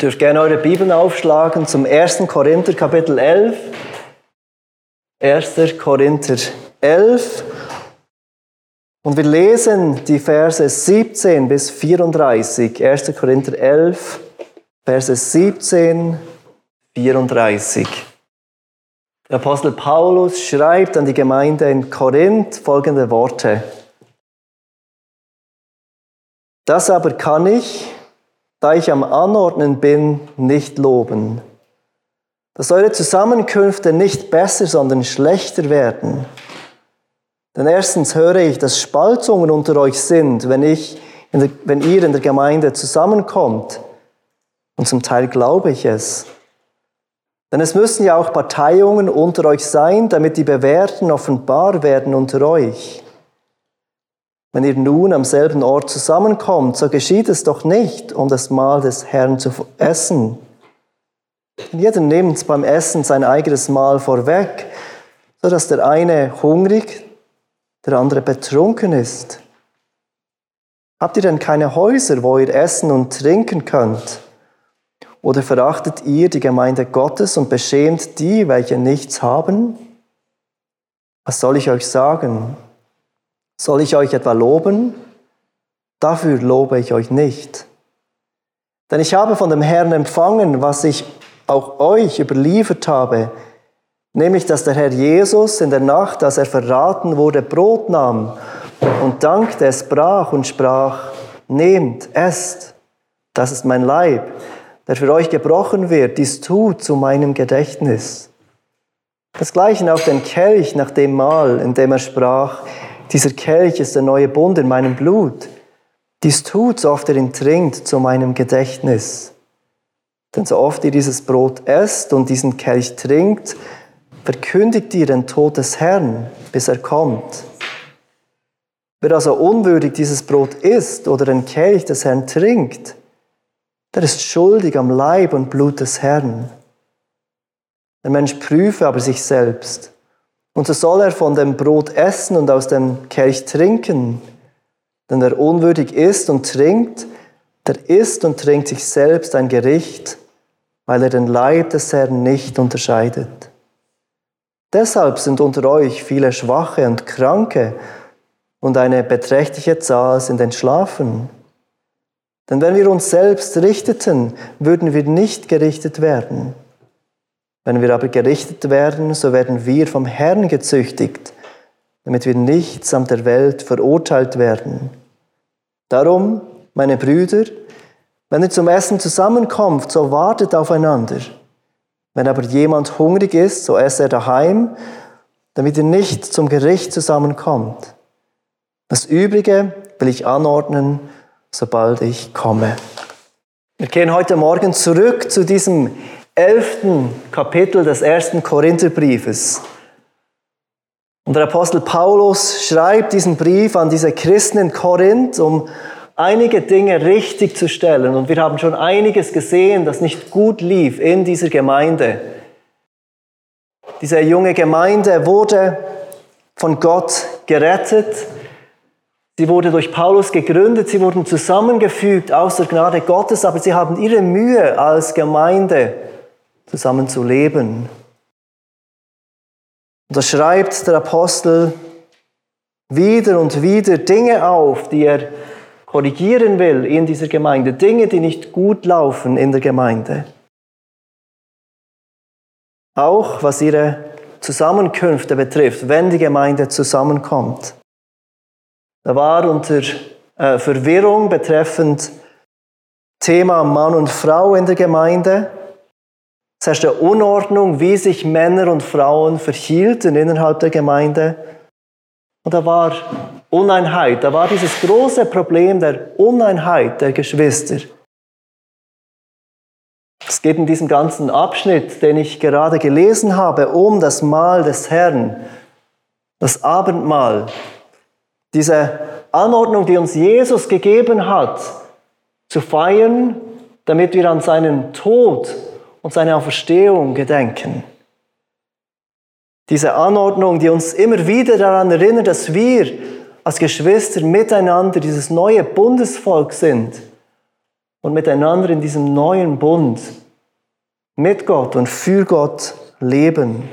Dürft gerne eure Bibeln aufschlagen zum 1. Korinther Kapitel 11. 1. Korinther 11. Und wir lesen die Verse 17 bis 34. 1. Korinther 11, Verse 17, 34. Der Apostel Paulus schreibt an die Gemeinde in Korinth folgende Worte. Das aber kann ich, da ich am Anordnen bin, nicht loben, dass eure Zusammenkünfte nicht besser, sondern schlechter werden. Denn erstens höre ich, dass Spaltungen unter euch sind, wenn, ich der, wenn ihr in der Gemeinde zusammenkommt. Und zum Teil glaube ich es. Denn es müssen ja auch Parteiungen unter euch sein, damit die Bewährten offenbar werden unter euch. Wenn ihr nun am selben Ort zusammenkommt, so geschieht es doch nicht, um das Mahl des Herrn zu essen. Denn jeder nimmt beim Essen sein eigenes Mahl vorweg, so dass der eine hungrig, der andere betrunken ist. Habt ihr denn keine Häuser, wo ihr essen und trinken könnt? Oder verachtet ihr die Gemeinde Gottes und beschämt die, welche nichts haben? Was soll ich euch sagen? Soll ich euch etwa loben? Dafür lobe ich euch nicht. Denn ich habe von dem Herrn empfangen, was ich auch euch überliefert habe, nämlich dass der Herr Jesus in der Nacht, als er verraten wurde, Brot nahm und dankte, es brach und sprach, nehmt, esst, das ist mein Leib, der für euch gebrochen wird, dies tut zu meinem Gedächtnis. Das gleiche auch den Kelch nach dem Mahl, in dem er sprach, dieser Kelch ist der neue Bund in meinem Blut. Dies tut, so oft er ihn trinkt, zu meinem Gedächtnis. Denn so oft ihr dieses Brot esst und diesen Kelch trinkt, verkündigt ihr den Tod des Herrn, bis er kommt. Wer also unwürdig dieses Brot isst oder den Kelch des Herrn trinkt, der ist schuldig am Leib und Blut des Herrn. Der Mensch prüfe aber sich selbst, und so soll er von dem Brot essen und aus dem Kelch trinken. Denn wer unwürdig isst und trinkt, der isst und trinkt sich selbst ein Gericht, weil er den Leib des Herrn nicht unterscheidet. Deshalb sind unter euch viele Schwache und Kranke und eine beträchtliche Zahl sind entschlafen. Denn wenn wir uns selbst richteten, würden wir nicht gerichtet werden. Wenn wir aber gerichtet werden, so werden wir vom Herrn gezüchtigt, damit wir nicht samt der Welt verurteilt werden. Darum, meine Brüder, wenn ihr zum Essen zusammenkommt, so wartet aufeinander. Wenn aber jemand hungrig ist, so esse er daheim, damit ihr nicht zum Gericht zusammenkommt. Das Übrige will ich anordnen, sobald ich komme. Wir gehen heute Morgen zurück zu diesem elften Kapitel des ersten Korintherbriefes. Und der Apostel Paulus schreibt diesen Brief an diese Christen in Korinth, um einige Dinge richtig zu stellen. Und wir haben schon einiges gesehen, das nicht gut lief in dieser Gemeinde. Diese junge Gemeinde wurde von Gott gerettet. Sie wurde durch Paulus gegründet, sie wurden zusammengefügt aus der Gnade Gottes, aber sie haben ihre Mühe als Gemeinde zusammen zu leben. Und da schreibt der Apostel wieder und wieder Dinge auf, die er korrigieren will in dieser Gemeinde, Dinge, die nicht gut laufen in der Gemeinde. Auch was ihre Zusammenkünfte betrifft, wenn die Gemeinde zusammenkommt. Da war unter äh, Verwirrung betreffend Thema Mann und Frau in der Gemeinde herrschte Unordnung, wie sich Männer und Frauen verhielten innerhalb der Gemeinde. Und da war Uneinheit, da war dieses große Problem der Uneinheit der Geschwister. Es geht in diesem ganzen Abschnitt, den ich gerade gelesen habe, um das Mahl des Herrn, das Abendmahl, diese Anordnung, die uns Jesus gegeben hat, zu feiern, damit wir an seinen Tod und seine Auferstehung gedenken. Diese Anordnung, die uns immer wieder daran erinnert, dass wir als Geschwister miteinander dieses neue Bundesvolk sind und miteinander in diesem neuen Bund mit Gott und für Gott leben.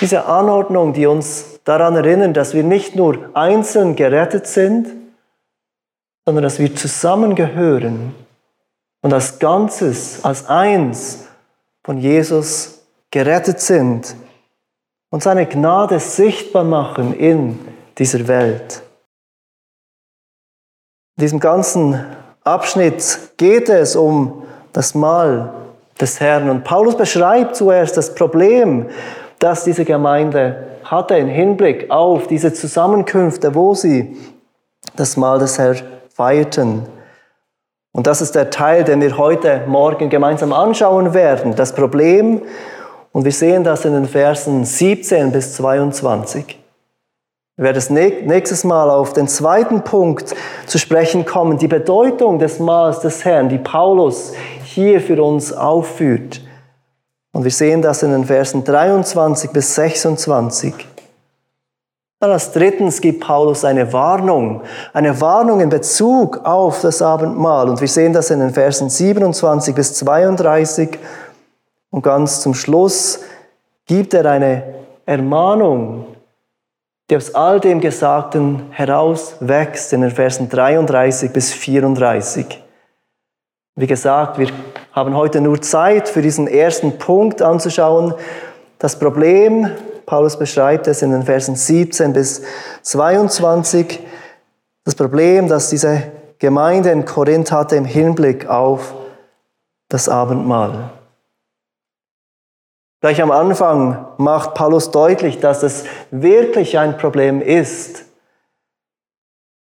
Diese Anordnung, die uns daran erinnern, dass wir nicht nur einzeln gerettet sind, sondern dass wir zusammengehören und als Ganzes, als eins von Jesus gerettet sind und seine Gnade sichtbar machen in dieser Welt. In diesem ganzen Abschnitt geht es um das Mahl des Herrn. Und Paulus beschreibt zuerst das Problem, das diese Gemeinde hatte im Hinblick auf diese Zusammenkünfte, wo sie das Mahl des Herrn feierten. Und das ist der Teil, den wir heute Morgen gemeinsam anschauen werden. Das Problem, und wir sehen das in den Versen 17 bis 22. Wir werden nächstes Mal auf den zweiten Punkt zu sprechen kommen, die Bedeutung des Mahls des Herrn, die Paulus hier für uns aufführt. Und wir sehen das in den Versen 23 bis 26. Dann als drittens gibt Paulus eine Warnung, eine Warnung in Bezug auf das Abendmahl. Und wir sehen das in den Versen 27 bis 32. Und ganz zum Schluss gibt er eine Ermahnung, die aus all dem Gesagten herauswächst in den Versen 33 bis 34. Wie gesagt, wir haben heute nur Zeit für diesen ersten Punkt anzuschauen. Das Problem, Paulus beschreibt es in den Versen 17 bis 22, das Problem, das diese Gemeinde in Korinth hatte im Hinblick auf das Abendmahl. Gleich am Anfang macht Paulus deutlich, dass es wirklich ein Problem ist.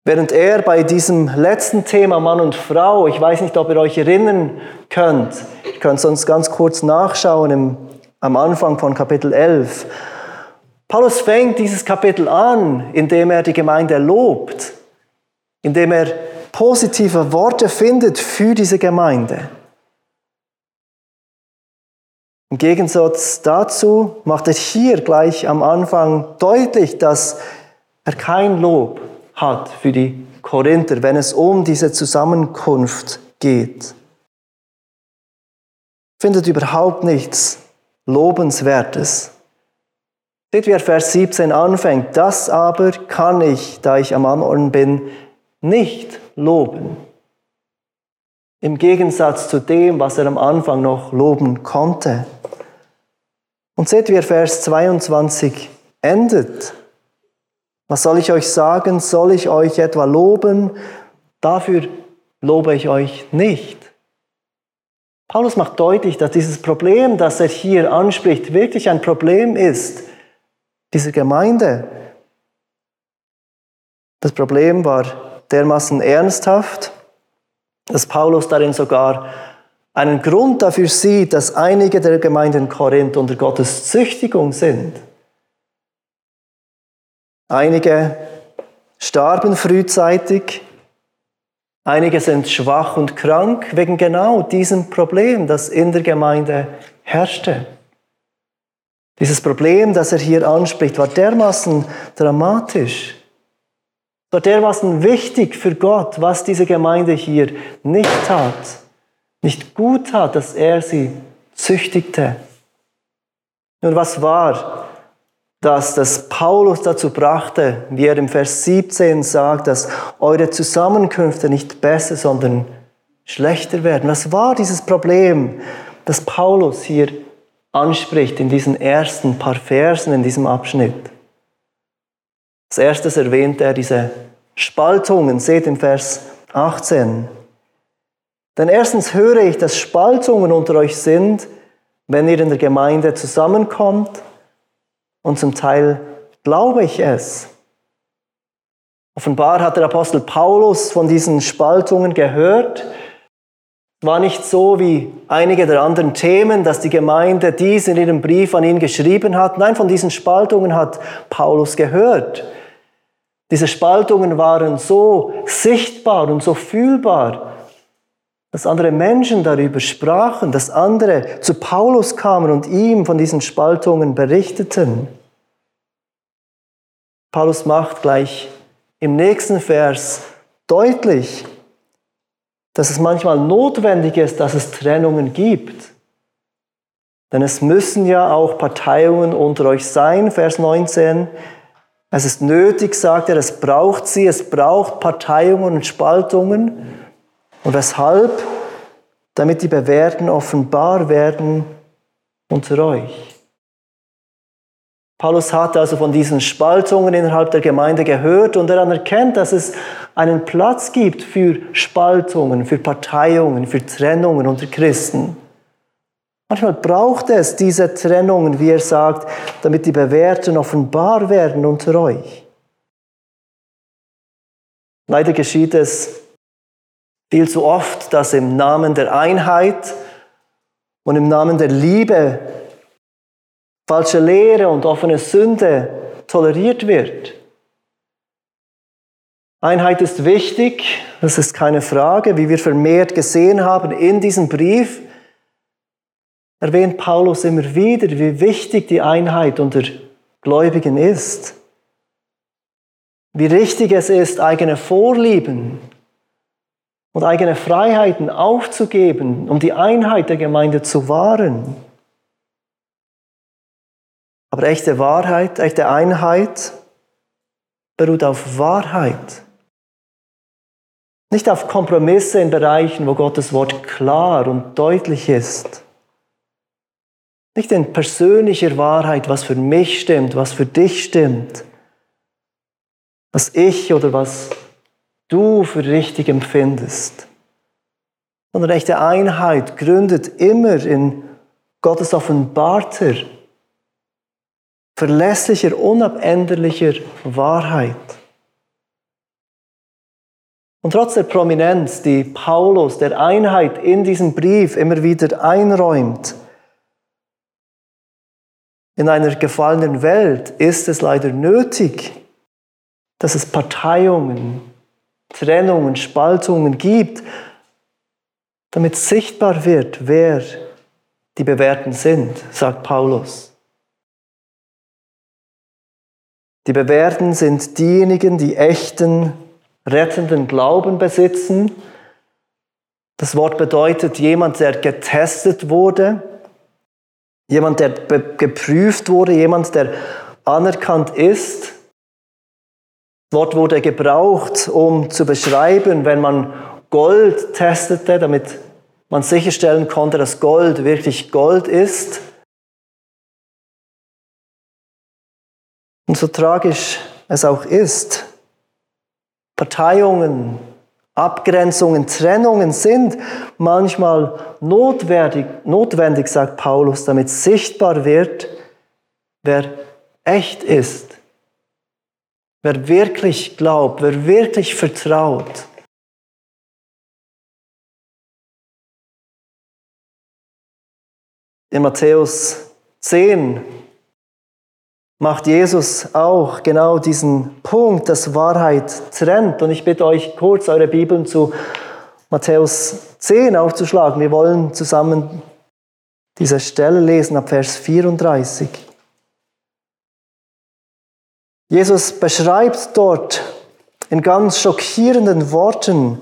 Während er bei diesem letzten Thema Mann und Frau, ich weiß nicht, ob ihr euch erinnern könnt, ihr könnt sonst ganz kurz nachschauen im, am Anfang von Kapitel 11. Paulus fängt dieses Kapitel an, indem er die Gemeinde lobt, indem er positive Worte findet für diese Gemeinde. Im Gegensatz dazu macht er hier gleich am Anfang deutlich, dass er kein Lob hat für die Korinther, wenn es um diese Zusammenkunft geht. Findet überhaupt nichts Lobenswertes. Seht, wie er Vers 17 anfängt. Das aber kann ich, da ich am Anordnen bin, nicht loben. Im Gegensatz zu dem, was er am Anfang noch loben konnte. Und seht, wie er Vers 22 endet. Was soll ich euch sagen? Soll ich euch etwa loben? Dafür lobe ich euch nicht. Paulus macht deutlich, dass dieses Problem, das er hier anspricht, wirklich ein Problem ist, dieser Gemeinde. Das Problem war dermaßen ernsthaft, dass Paulus darin sogar einen Grund dafür sieht, dass einige der Gemeinden Korinth unter Gottes Züchtigung sind. Einige starben frühzeitig, einige sind schwach und krank wegen genau diesem Problem, das in der Gemeinde herrschte. Dieses Problem, das er hier anspricht, war dermaßen dramatisch, war dermaßen wichtig für Gott, was diese Gemeinde hier nicht tat nicht gut tat, dass er sie züchtigte. Nun, was war das, das Paulus dazu brachte, wie er im Vers 17 sagt, dass eure Zusammenkünfte nicht besser, sondern schlechter werden? Was war dieses Problem, das Paulus hier anspricht in diesen ersten paar Versen in diesem Abschnitt? Als erstes erwähnt er diese Spaltungen, seht im Vers 18. Denn erstens höre ich, dass Spaltungen unter euch sind, wenn ihr in der Gemeinde zusammenkommt. Und zum Teil glaube ich es. Offenbar hat der Apostel Paulus von diesen Spaltungen gehört. War nicht so wie einige der anderen Themen, dass die Gemeinde dies in ihrem Brief an ihn geschrieben hat. Nein, von diesen Spaltungen hat Paulus gehört. Diese Spaltungen waren so sichtbar und so fühlbar, dass andere Menschen darüber sprachen, dass andere zu Paulus kamen und ihm von diesen Spaltungen berichteten. Paulus macht gleich im nächsten Vers deutlich, dass es manchmal notwendig ist, dass es Trennungen gibt. Denn es müssen ja auch Parteiungen unter euch sein, Vers 19. Es ist nötig, sagt er, es braucht sie, es braucht Parteiungen und Spaltungen. Und weshalb? Damit die Bewährten offenbar werden unter euch. Paulus hat also von diesen Spaltungen innerhalb der Gemeinde gehört und er anerkennt, dass es einen Platz gibt für Spaltungen, für Parteiungen, für Trennungen unter Christen. Manchmal braucht es diese Trennungen, wie er sagt, damit die Bewährten offenbar werden unter euch. Leider geschieht es viel zu oft, dass im Namen der Einheit und im Namen der Liebe falsche Lehre und offene Sünde toleriert wird. Einheit ist wichtig, das ist keine Frage, wie wir vermehrt gesehen haben in diesem Brief erwähnt Paulus immer wieder, wie wichtig die Einheit unter Gläubigen ist. Wie richtig es ist, eigene Vorlieben und eigene Freiheiten aufzugeben, um die Einheit der Gemeinde zu wahren. Aber echte Wahrheit, echte Einheit beruht auf Wahrheit. Nicht auf Kompromisse in Bereichen, wo Gottes Wort klar und deutlich ist. Nicht in persönlicher Wahrheit, was für mich stimmt, was für dich stimmt, was ich oder was du für richtig empfindest, sondern echte Einheit gründet immer in Gottes offenbarter, verlässlicher, unabänderlicher Wahrheit. Und trotz der Prominenz, die Paulus der Einheit in diesem Brief immer wieder einräumt, in einer gefallenen Welt ist es leider nötig, dass es Parteiungen, Trennungen, Spaltungen gibt, damit sichtbar wird, wer die Bewährten sind, sagt Paulus. Die Bewährten sind diejenigen, die echten, rettenden Glauben besitzen. Das Wort bedeutet jemand, der getestet wurde, Jemand, der geprüft wurde, jemand, der anerkannt ist. Das Wort wurde gebraucht, um zu beschreiben, wenn man Gold testete, damit man sicherstellen konnte, dass Gold wirklich Gold ist. Und so tragisch es auch ist, Parteiungen, Abgrenzungen, Trennungen sind manchmal notwendig, notwendig, sagt Paulus, damit sichtbar wird, wer echt ist, wer wirklich glaubt, wer wirklich vertraut. In Matthäus 10 macht Jesus auch genau diesen Punkt, dass Wahrheit trennt. Und ich bitte euch kurz, eure Bibeln zu Matthäus 10 aufzuschlagen. Wir wollen zusammen diese Stelle lesen ab Vers 34. Jesus beschreibt dort in ganz schockierenden Worten,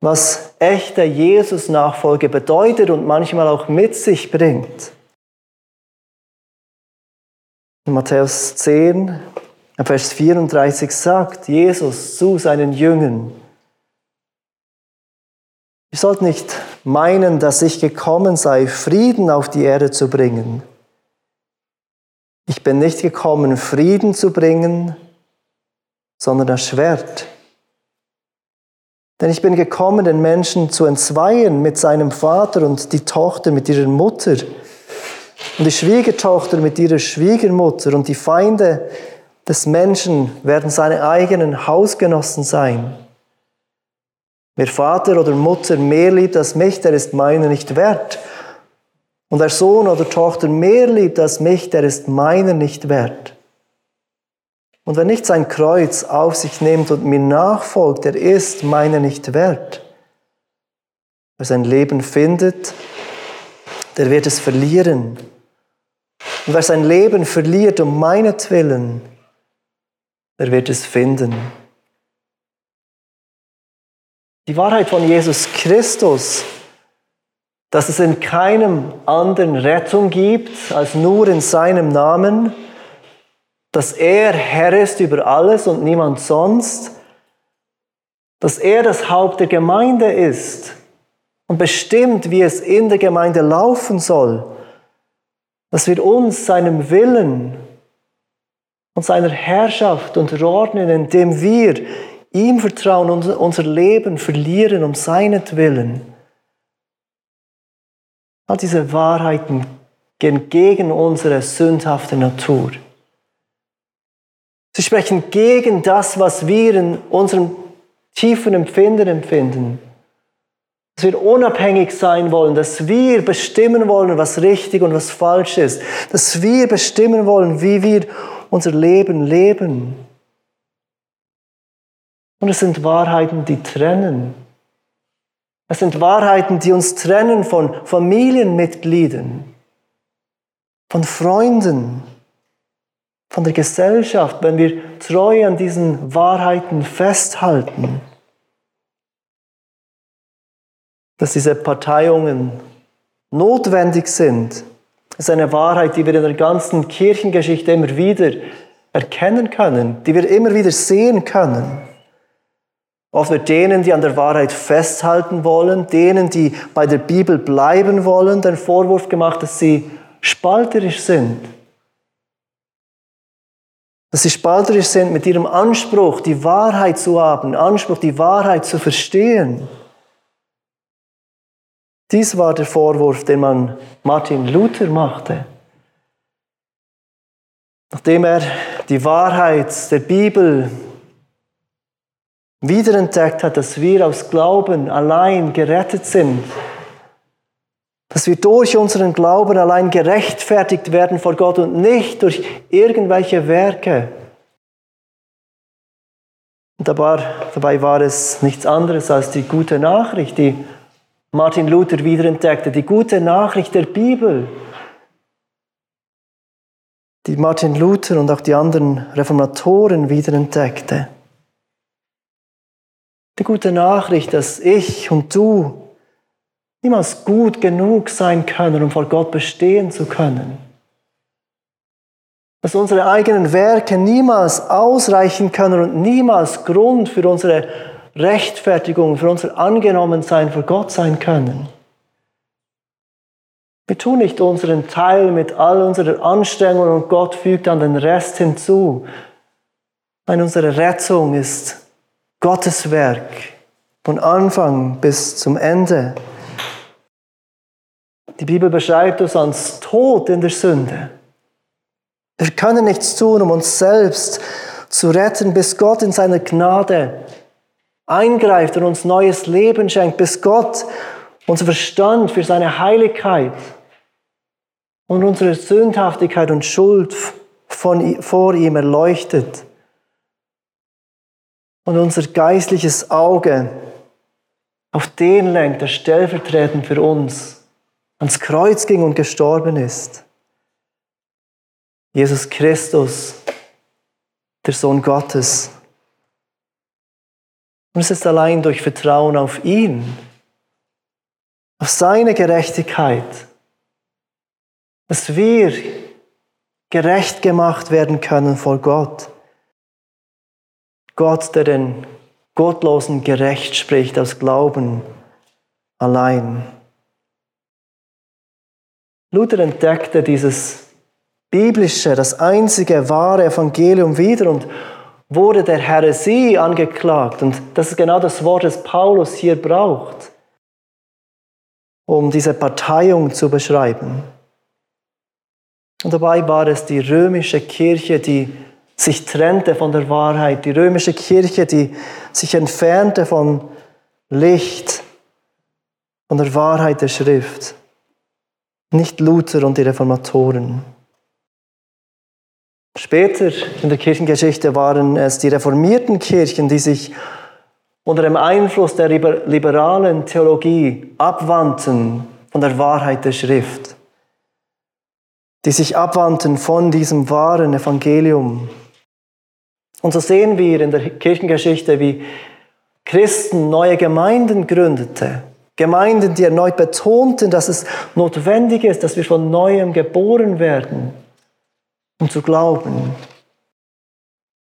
was echte Jesus-Nachfolge bedeutet und manchmal auch mit sich bringt. In Matthäus 10, Vers 34 sagt Jesus zu seinen Jüngern, ihr sollt nicht meinen, dass ich gekommen sei, Frieden auf die Erde zu bringen. Ich bin nicht gekommen, Frieden zu bringen, sondern das Schwert. Denn ich bin gekommen, den Menschen zu entzweien mit seinem Vater und die Tochter mit ihrer Mutter und die Schwiegertochter mit ihrer Schwiegermutter und die Feinde des Menschen werden seine eigenen Hausgenossen sein. Wer Vater oder Mutter mehr liebt als mich, der ist meiner nicht wert. Und wer Sohn oder Tochter mehr liebt als mich, der ist meiner nicht wert. Und wer nicht sein Kreuz auf sich nimmt und mir nachfolgt, der ist meiner nicht wert. Wer sein Leben findet, der wird es verlieren. Und wer sein Leben verliert um meinetwillen, der wird es finden. Die Wahrheit von Jesus Christus, dass es in keinem anderen Rettung gibt als nur in seinem Namen, dass er Herr ist über alles und niemand sonst, dass er das Haupt der Gemeinde ist und bestimmt, wie es in der Gemeinde laufen soll, dass wir uns seinem Willen und seiner Herrschaft unterordnen, indem wir ihm vertrauen und unser Leben verlieren um seinetwillen. All diese Wahrheiten gehen gegen unsere sündhafte Natur. Sie sprechen gegen das, was wir in unserem tiefen Empfinden empfinden. Dass wir unabhängig sein wollen, dass wir bestimmen wollen, was richtig und was falsch ist. Dass wir bestimmen wollen, wie wir unser Leben leben. Und es sind Wahrheiten, die trennen. Es sind Wahrheiten, die uns trennen von Familienmitgliedern, von Freunden, von der Gesellschaft, wenn wir treu an diesen Wahrheiten festhalten, dass diese Parteiungen notwendig sind, ist eine Wahrheit, die wir in der ganzen Kirchengeschichte immer wieder erkennen können, die wir immer wieder sehen können. Oft wird denen, die an der Wahrheit festhalten wollen, denen, die bei der Bibel bleiben wollen, den Vorwurf gemacht, dass sie spalterisch sind dass sie spalterisch sind mit ihrem Anspruch, die Wahrheit zu haben, Anspruch, die Wahrheit zu verstehen. Dies war der Vorwurf, den man Martin Luther machte. Nachdem er die Wahrheit der Bibel wiederentdeckt hat, dass wir aus Glauben allein gerettet sind, dass wir durch unseren Glauben allein gerechtfertigt werden vor Gott und nicht durch irgendwelche Werke. Und dabei war es nichts anderes als die gute Nachricht, die Martin Luther wiederentdeckte, die gute Nachricht der Bibel, die Martin Luther und auch die anderen Reformatoren wiederentdeckte. Die gute Nachricht, dass ich und du niemals gut genug sein können, um vor Gott bestehen zu können. Dass unsere eigenen Werke niemals ausreichen können und niemals Grund für unsere Rechtfertigung, für unser Angenommensein vor Gott sein können. Wir tun nicht unseren Teil mit all unserer Anstrengung und Gott fügt dann den Rest hinzu. Nein, unsere Rettung ist Gottes Werk von Anfang bis zum Ende. Die Bibel beschreibt uns als tot in der Sünde. Wir können nichts tun, um uns selbst zu retten, bis Gott in seiner Gnade eingreift und uns neues Leben schenkt, bis Gott unser Verstand für seine Heiligkeit und unsere Sündhaftigkeit und Schuld von, vor ihm erleuchtet und unser geistliches Auge auf den lenkt, der stellvertretend für uns ans Kreuz ging und gestorben ist. Jesus Christus, der Sohn Gottes. Und es ist allein durch Vertrauen auf ihn, auf seine Gerechtigkeit, dass wir gerecht gemacht werden können vor Gott. Gott, der den Gottlosen gerecht spricht aus Glauben allein. Luther entdeckte dieses biblische, das einzige wahre Evangelium wieder und wurde der Heresie angeklagt. Und das ist genau das Wort, das Paulus hier braucht, um diese Parteiung zu beschreiben. Und dabei war es die römische Kirche, die sich trennte von der Wahrheit, die römische Kirche, die sich entfernte von Licht, von der Wahrheit der Schrift nicht Luther und die Reformatoren. Später in der Kirchengeschichte waren es die reformierten Kirchen, die sich unter dem Einfluss der liberalen Theologie abwandten von der Wahrheit der Schrift, die sich abwandten von diesem wahren Evangelium. Und so sehen wir in der Kirchengeschichte, wie Christen neue Gemeinden gründete. Gemeinden, die erneut betonten, dass es notwendig ist, dass wir von neuem geboren werden, um zu glauben.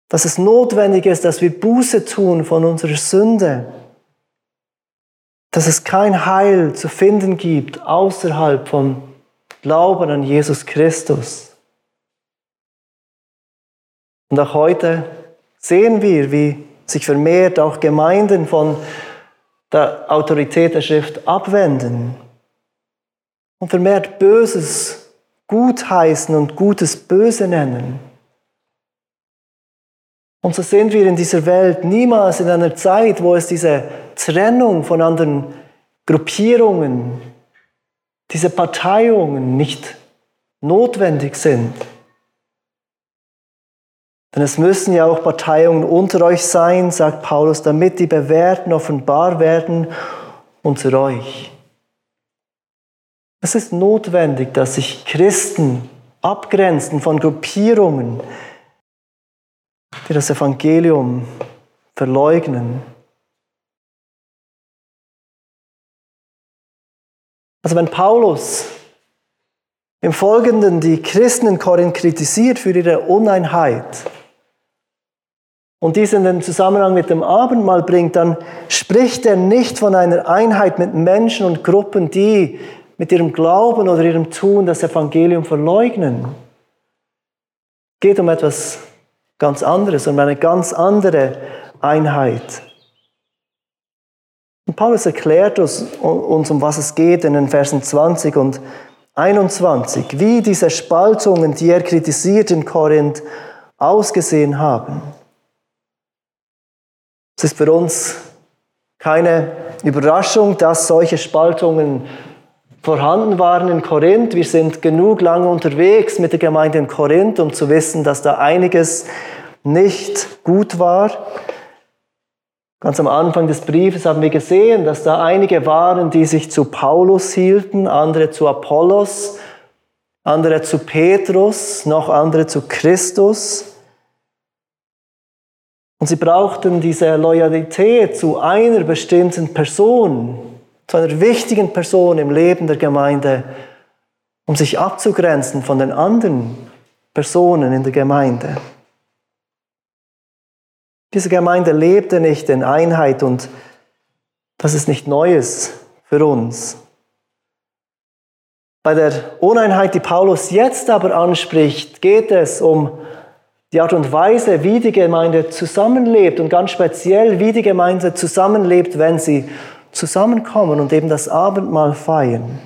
Dass es notwendig ist, dass wir Buße tun von unserer Sünde. Dass es kein Heil zu finden gibt außerhalb vom Glauben an Jesus Christus. Und auch heute sehen wir, wie sich vermehrt auch Gemeinden von der Autorität der Schrift abwenden und vermehrt Böses gut heißen und Gutes böse nennen. Und so sind wir in dieser Welt niemals in einer Zeit, wo es diese Trennung von anderen Gruppierungen, diese Parteiungen nicht notwendig sind. Denn es müssen ja auch Parteiungen unter euch sein, sagt Paulus, damit die Bewährten offenbar werden unter euch. Es ist notwendig, dass sich Christen abgrenzen von Gruppierungen, die das Evangelium verleugnen. Also wenn Paulus im Folgenden die Christen in Korinth kritisiert für ihre Uneinheit, und dies in den Zusammenhang mit dem Abendmahl bringt, dann spricht er nicht von einer Einheit mit Menschen und Gruppen, die mit ihrem Glauben oder ihrem Tun das Evangelium verleugnen. Es geht um etwas ganz anderes, um eine ganz andere Einheit. Und Paulus erklärt uns, um was es geht in den Versen 20 und 21, wie diese Spaltungen, die er kritisiert in Korinth, ausgesehen haben. Es ist für uns keine Überraschung, dass solche Spaltungen vorhanden waren in Korinth. Wir sind genug lange unterwegs mit der Gemeinde in Korinth, um zu wissen, dass da einiges nicht gut war. Ganz am Anfang des Briefes haben wir gesehen, dass da einige waren, die sich zu Paulus hielten, andere zu Apollos, andere zu Petrus, noch andere zu Christus. Und sie brauchten diese Loyalität zu einer bestimmten Person, zu einer wichtigen Person im Leben der Gemeinde, um sich abzugrenzen von den anderen Personen in der Gemeinde. Diese Gemeinde lebte nicht in Einheit und das ist nicht Neues für uns. Bei der Uneinheit, die Paulus jetzt aber anspricht, geht es um die Art und Weise, wie die Gemeinde zusammenlebt und ganz speziell, wie die Gemeinde zusammenlebt, wenn sie zusammenkommen und eben das Abendmahl feiern.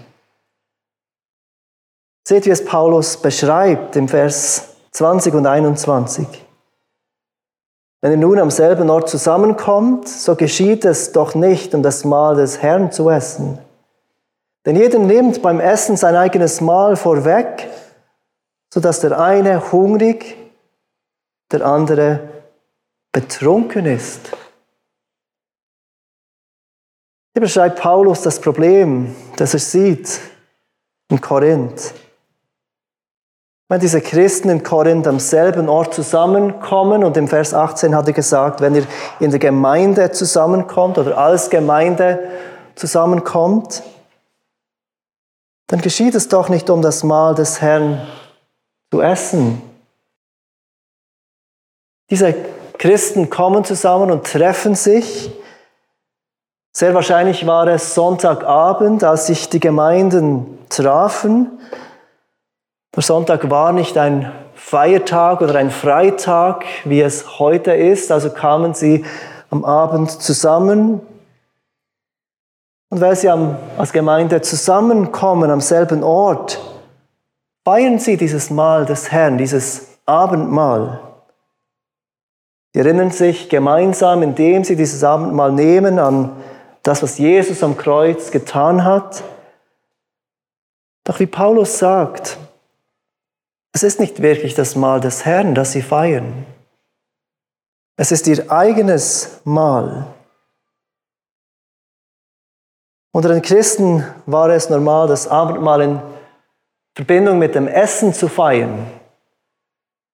Seht, wie es Paulus beschreibt im Vers 20 und 21. Wenn ihr nun am selben Ort zusammenkommt, so geschieht es doch nicht, um das Mahl des Herrn zu essen. Denn jeder nimmt beim Essen sein eigenes Mahl vorweg, sodass der eine hungrig der andere betrunken ist. Hier beschreibt Paulus das Problem, das er sieht in Korinth. Wenn diese Christen in Korinth am selben Ort zusammenkommen, und im Vers 18 hat er gesagt, wenn ihr in der Gemeinde zusammenkommt oder als Gemeinde zusammenkommt, dann geschieht es doch nicht um das Mahl des Herrn zu essen, diese Christen kommen zusammen und treffen sich. Sehr wahrscheinlich war es Sonntagabend, als sich die Gemeinden trafen. Der Sonntag war nicht ein Feiertag oder ein Freitag, wie es heute ist. Also kamen sie am Abend zusammen. Und weil sie als Gemeinde zusammenkommen am selben Ort, feiern sie dieses Mahl des Herrn, dieses Abendmahl. Sie erinnern sich gemeinsam, indem sie dieses Abendmahl nehmen, an das, was Jesus am Kreuz getan hat. Doch wie Paulus sagt, es ist nicht wirklich das Mahl des Herrn, das sie feiern. Es ist ihr eigenes Mahl. Unter den Christen war es normal, das Abendmahl in Verbindung mit dem Essen zu feiern.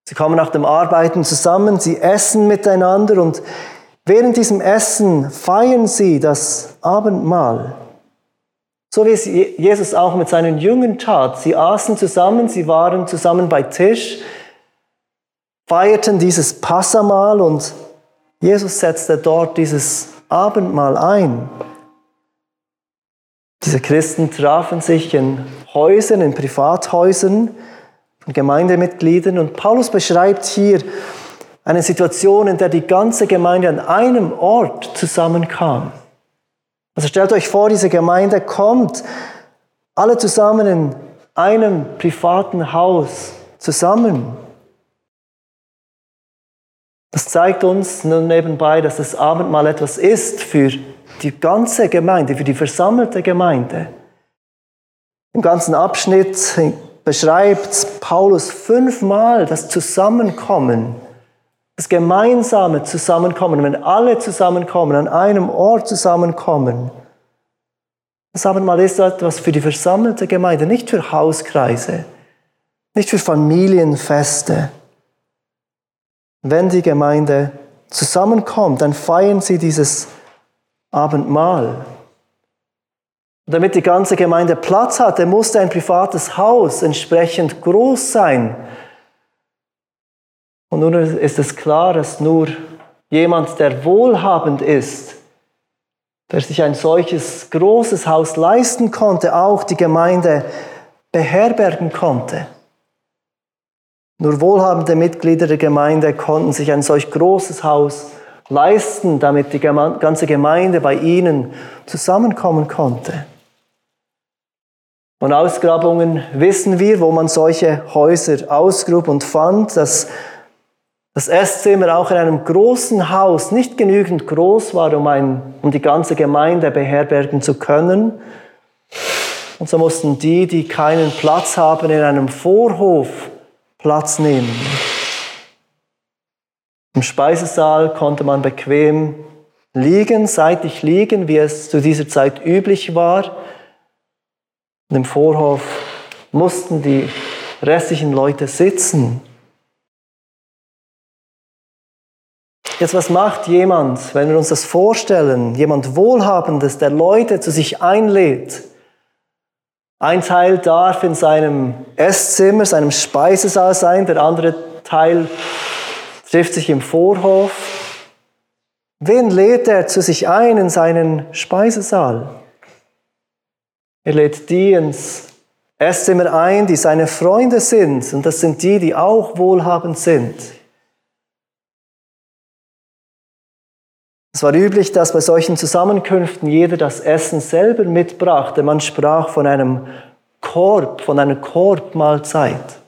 Sie kommen nach dem Arbeiten zusammen, sie essen miteinander und Während diesem Essen feiern sie das Abendmahl. So wie es Jesus auch mit seinen Jüngern tat. Sie aßen zusammen, sie waren zusammen bei Tisch, feierten dieses Passamahl und Jesus setzte dort dieses Abendmahl ein. Diese Christen trafen sich in Häusern, in Privathäusern von Gemeindemitgliedern und Paulus beschreibt hier eine Situation, in der die ganze Gemeinde an einem Ort zusammenkam. Also stellt euch vor, diese Gemeinde kommt alle zusammen in einem privaten Haus zusammen. Das zeigt uns nun nebenbei, dass das Abendmahl etwas ist für die ganze Gemeinde, für die versammelte Gemeinde. Im ganzen Abschnitt beschreibt Paulus fünfmal das Zusammenkommen das gemeinsame Zusammenkommen, wenn alle zusammenkommen, an einem Ort zusammenkommen. Das Abendmahl ist etwas für die versammelte Gemeinde, nicht für Hauskreise, nicht für Familienfeste. Wenn die Gemeinde zusammenkommt, dann feiern sie dieses Abendmahl. Und damit die ganze Gemeinde Platz hatte, musste ein privates Haus entsprechend groß sein, und nun ist es klar, dass nur jemand, der wohlhabend ist, der sich ein solches großes Haus leisten konnte, auch die Gemeinde beherbergen konnte. Nur wohlhabende Mitglieder der Gemeinde konnten sich ein solch großes Haus leisten, damit die ganze Gemeinde bei ihnen zusammenkommen konnte. Von Ausgrabungen wissen wir, wo man solche Häuser ausgrub und fand, dass das Esszimmer auch in einem großen Haus nicht genügend groß war, um, ein, um die ganze Gemeinde beherbergen zu können. Und so mussten die, die keinen Platz haben, in einem Vorhof Platz nehmen. Im Speisesaal konnte man bequem liegen, seitlich liegen, wie es zu dieser Zeit üblich war. Und im Vorhof mussten die restlichen Leute sitzen. Jetzt, was macht jemand, wenn wir uns das vorstellen, jemand Wohlhabendes, der Leute zu sich einlädt? Ein Teil darf in seinem Esszimmer, seinem Speisesaal sein, der andere Teil trifft sich im Vorhof. Wen lädt er zu sich ein in seinen Speisesaal? Er lädt die ins Esszimmer ein, die seine Freunde sind, und das sind die, die auch wohlhabend sind. Es war üblich, dass bei solchen Zusammenkünften jeder das Essen selber mitbrachte. Man sprach von einem Korb, von einer Korbmahlzeit.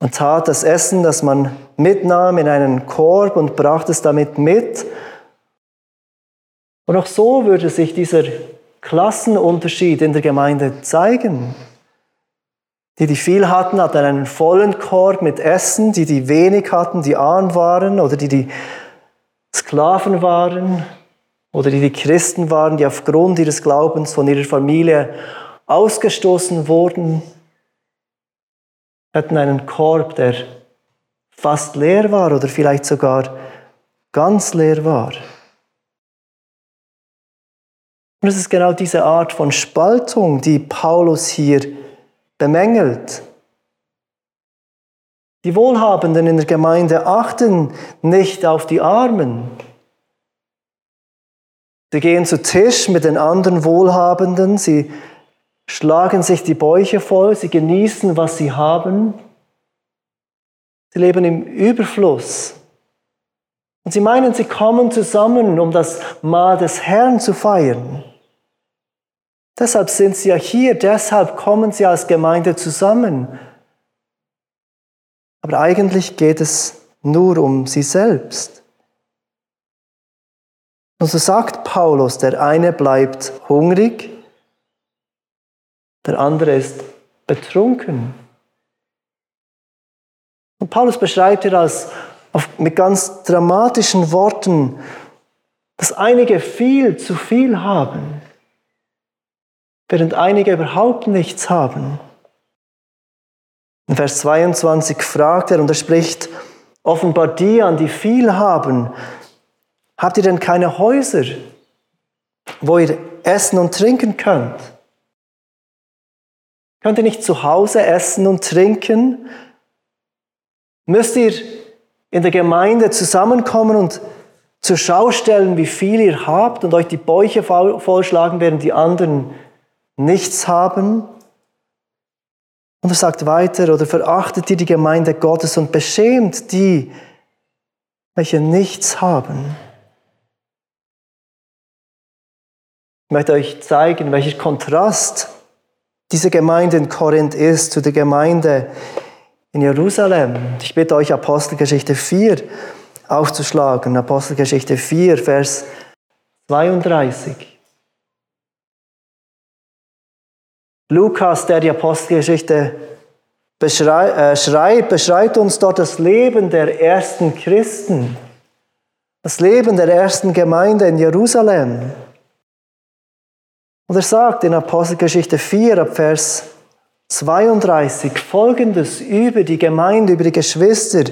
Man tat das Essen, das man mitnahm, in einen Korb und brachte es damit mit. Und auch so würde sich dieser Klassenunterschied in der Gemeinde zeigen. Die, die viel hatten, hatten einen vollen Korb mit Essen, die, die wenig hatten, die arm waren oder die, die Sklaven waren oder die, die Christen waren, die aufgrund ihres Glaubens von ihrer Familie ausgestoßen wurden, hatten einen Korb, der fast leer war oder vielleicht sogar ganz leer war. Und es ist genau diese Art von Spaltung, die Paulus hier bemängelt. Die Wohlhabenden in der Gemeinde achten nicht auf die Armen. Sie gehen zu Tisch mit den anderen Wohlhabenden, sie schlagen sich die Bäuche voll, sie genießen, was sie haben. Sie leben im Überfluss. Und sie meinen, sie kommen zusammen, um das Mahl des Herrn zu feiern. Deshalb sind sie ja hier, deshalb kommen sie als Gemeinde zusammen, aber eigentlich geht es nur um sie selbst. Und so sagt Paulus, der eine bleibt hungrig, der andere ist betrunken. Und Paulus beschreibt hier als, mit ganz dramatischen Worten, dass einige viel zu viel haben, während einige überhaupt nichts haben. In Vers 22 fragt er und er spricht offenbar die an, die viel haben, Habt ihr denn keine Häuser, wo ihr essen und trinken könnt? Könnt ihr nicht zu Hause essen und trinken? Müsst ihr in der Gemeinde zusammenkommen und zur Schau stellen, wie viel ihr habt und euch die Bäuche vollschlagen, während die anderen nichts haben? Und er sagt weiter, oder verachtet ihr die Gemeinde Gottes und beschämt die, welche nichts haben? Ich möchte euch zeigen, welcher Kontrast diese Gemeinde in Korinth ist zu der Gemeinde in Jerusalem. Ich bitte euch, Apostelgeschichte 4 aufzuschlagen. Apostelgeschichte 4, Vers 32. Lukas, der die Apostelgeschichte beschreibt, äh, schreibt, beschreibt uns dort das Leben der ersten Christen, das Leben der ersten Gemeinde in Jerusalem. Und er sagt in Apostelgeschichte 4 ab Vers 32 folgendes über die Gemeinde, über die Geschwister,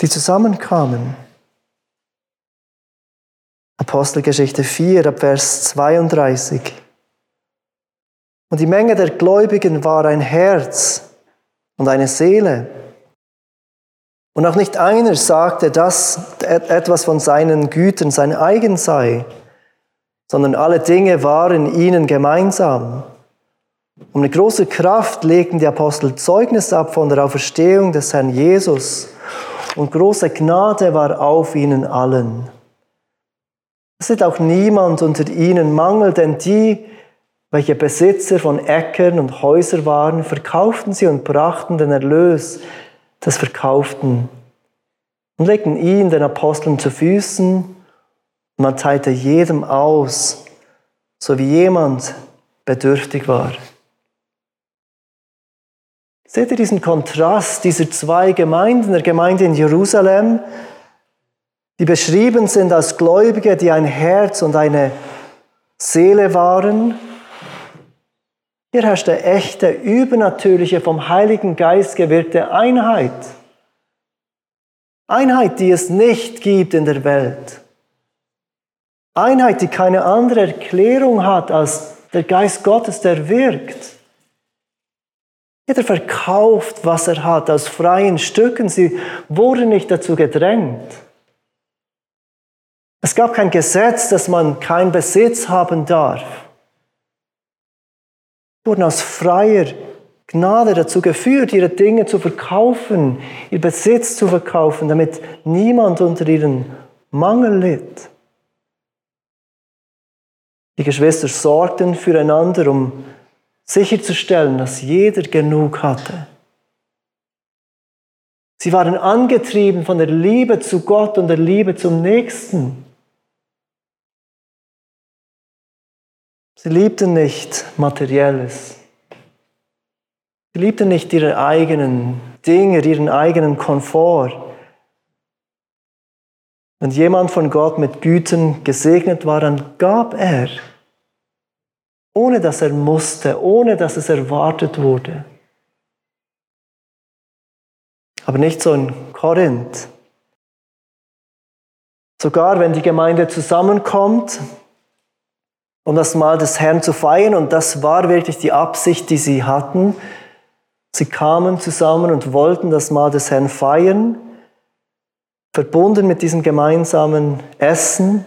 die zusammenkamen. Apostelgeschichte 4 ab Vers 32. Und die Menge der Gläubigen war ein Herz und eine Seele. Und auch nicht einer sagte, dass etwas von seinen Gütern sein eigen sei sondern alle Dinge waren ihnen gemeinsam. Um eine große Kraft legten die Apostel Zeugnis ab von der Auferstehung des Herrn Jesus und große Gnade war auf ihnen allen. Es ist auch niemand unter ihnen Mangel, denn die, welche Besitzer von Äckern und Häusern waren, verkauften sie und brachten den Erlös des Verkauften und legten ihn den Aposteln zu Füßen man teilte jedem aus, so wie jemand bedürftig war. Seht ihr diesen Kontrast dieser zwei Gemeinden, der Gemeinde in Jerusalem, die beschrieben sind als Gläubige, die ein Herz und eine Seele waren. Hier herrschte echte, übernatürliche, vom Heiligen Geist gewirkte Einheit. Einheit, die es nicht gibt in der Welt. Einheit, die keine andere Erklärung hat als der Geist Gottes, der wirkt. Jeder verkauft, was er hat, aus freien Stücken. Sie wurden nicht dazu gedrängt. Es gab kein Gesetz, dass man keinen Besitz haben darf. Wurden aus freier Gnade dazu geführt, ihre Dinge zu verkaufen, ihr Besitz zu verkaufen, damit niemand unter ihren Mangel litt. Die Geschwister sorgten füreinander, um sicherzustellen, dass jeder genug hatte. Sie waren angetrieben von der Liebe zu Gott und der Liebe zum Nächsten. Sie liebten nicht Materielles. Sie liebten nicht ihre eigenen Dinge, ihren eigenen Komfort. Wenn jemand von Gott mit Güten gesegnet war, dann gab er, ohne dass er musste, ohne dass es erwartet wurde. Aber nicht so in Korinth. Sogar wenn die Gemeinde zusammenkommt, um das Mal des Herrn zu feiern, und das war wirklich die Absicht, die sie hatten, sie kamen zusammen und wollten das Mal des Herrn feiern, verbunden mit diesem gemeinsamen Essen.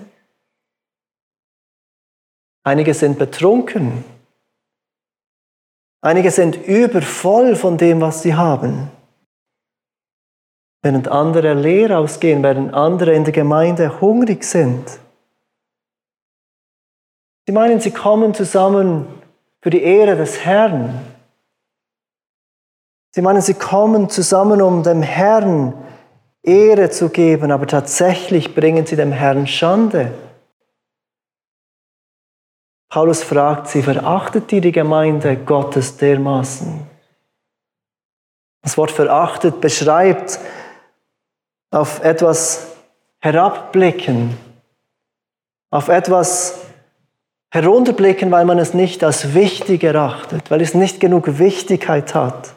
Einige sind betrunken. Einige sind übervoll von dem, was sie haben. Während andere leer ausgehen, während andere in der Gemeinde hungrig sind. Sie meinen, sie kommen zusammen für die Ehre des Herrn. Sie meinen, sie kommen zusammen, um dem Herrn Ehre zu geben, aber tatsächlich bringen sie dem Herrn Schande. Paulus fragt sie, verachtet ihr die Gemeinde Gottes dermaßen? Das Wort verachtet beschreibt auf etwas herabblicken, auf etwas herunterblicken, weil man es nicht als wichtig erachtet, weil es nicht genug Wichtigkeit hat.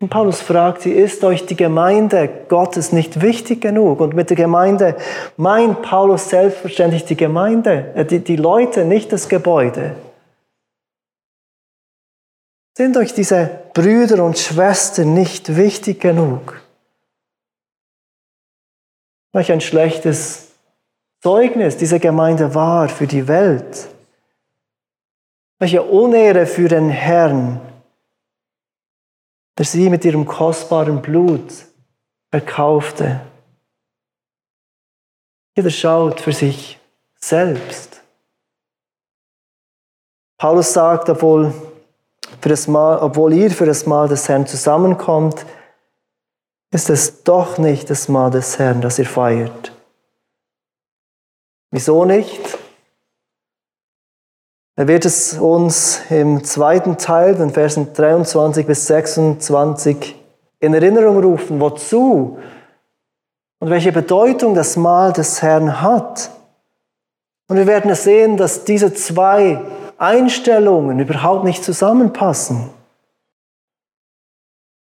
Und Paulus fragt sie, ist euch die Gemeinde Gottes nicht wichtig genug? Und mit der Gemeinde meint Paulus selbstverständlich die Gemeinde, äh, die, die Leute, nicht das Gebäude. Sind euch diese Brüder und Schwestern nicht wichtig genug? Welch ein schlechtes Zeugnis diese Gemeinde war für die Welt. Welche Unehre für den Herrn, der sie mit ihrem kostbaren Blut erkaufte. Jeder schaut für sich selbst. Paulus sagt, obwohl, für das Mal, obwohl ihr für das Mahl des Herrn zusammenkommt, ist es doch nicht das Mahl des Herrn, das ihr feiert. Wieso nicht? Er wird es uns im zweiten Teil, den Versen 23 bis 26, in Erinnerung rufen, wozu und welche Bedeutung das Mahl des Herrn hat. Und wir werden sehen, dass diese zwei Einstellungen überhaupt nicht zusammenpassen.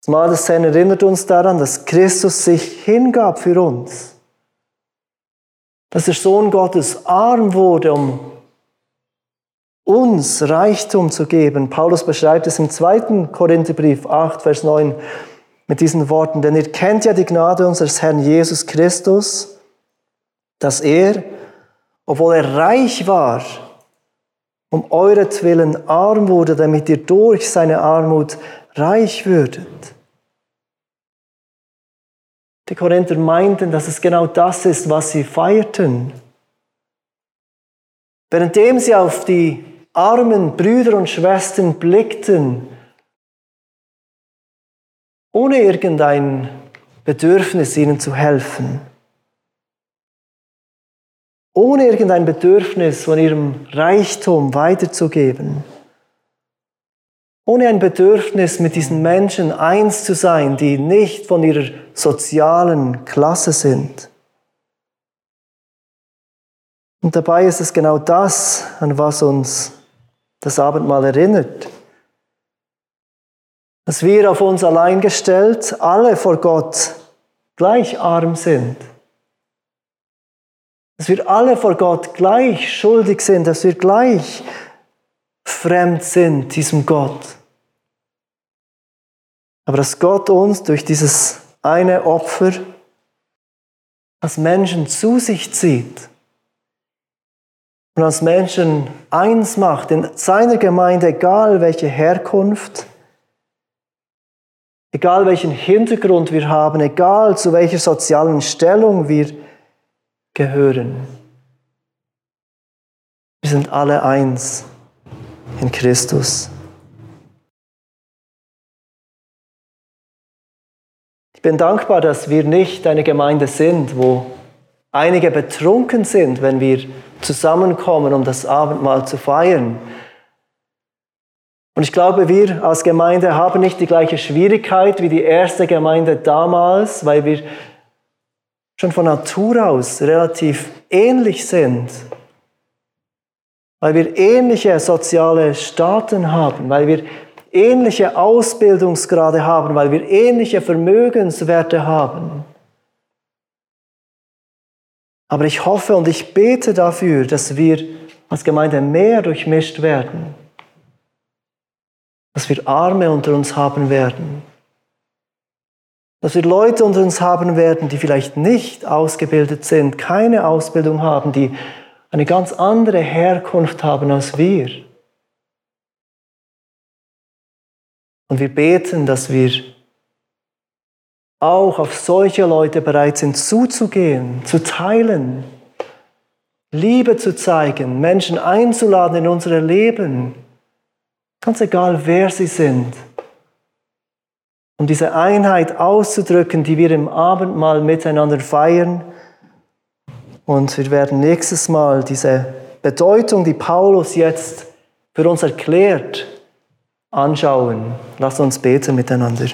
Das Mahl des Herrn erinnert uns daran, dass Christus sich hingab für uns. Dass der Sohn Gottes arm wurde, um uns Reichtum zu geben. Paulus beschreibt es im zweiten Korintherbrief 8, Vers 9 mit diesen Worten. Denn ihr kennt ja die Gnade unseres Herrn Jesus Christus, dass er, obwohl er reich war, um euretwillen arm wurde, damit ihr durch seine Armut reich würdet. Die Korinther meinten, dass es genau das ist, was sie feierten. Währenddem sie auf die armen Brüder und Schwestern blickten, ohne irgendein Bedürfnis ihnen zu helfen, ohne irgendein Bedürfnis von ihrem Reichtum weiterzugeben, ohne ein Bedürfnis mit diesen Menschen eins zu sein, die nicht von ihrer sozialen Klasse sind. Und dabei ist es genau das, an was uns das Abendmahl erinnert. Dass wir auf uns allein gestellt, alle vor Gott gleich arm sind. Dass wir alle vor Gott gleich schuldig sind, dass wir gleich fremd sind diesem Gott. Aber dass Gott uns durch dieses eine Opfer als Menschen zu sich zieht und als Menschen eins macht in seiner Gemeinde, egal welche Herkunft, egal welchen Hintergrund wir haben, egal zu welcher sozialen Stellung wir gehören. Wir sind alle eins in Christus. Ich bin dankbar, dass wir nicht eine Gemeinde sind, wo einige betrunken sind, wenn wir zusammenkommen, um das Abendmahl zu feiern. Und ich glaube, wir als Gemeinde haben nicht die gleiche Schwierigkeit wie die erste Gemeinde damals, weil wir schon von Natur aus relativ ähnlich sind. Weil wir ähnliche soziale Staaten haben, weil wir ähnliche Ausbildungsgrade haben, weil wir ähnliche Vermögenswerte haben. Aber ich hoffe und ich bete dafür, dass wir als Gemeinde mehr durchmischt werden. Dass wir Arme unter uns haben werden. Dass wir Leute unter uns haben werden, die vielleicht nicht ausgebildet sind, keine Ausbildung haben, die eine ganz andere Herkunft haben als wir. Und wir beten, dass wir auch auf solche Leute bereit sind zuzugehen, zu teilen, Liebe zu zeigen, Menschen einzuladen in unsere Leben, ganz egal wer sie sind, um diese Einheit auszudrücken, die wir im Abendmahl miteinander feiern. Und wir werden nächstes Mal diese Bedeutung, die Paulus jetzt für uns erklärt, anschauen. Lass uns beten miteinander.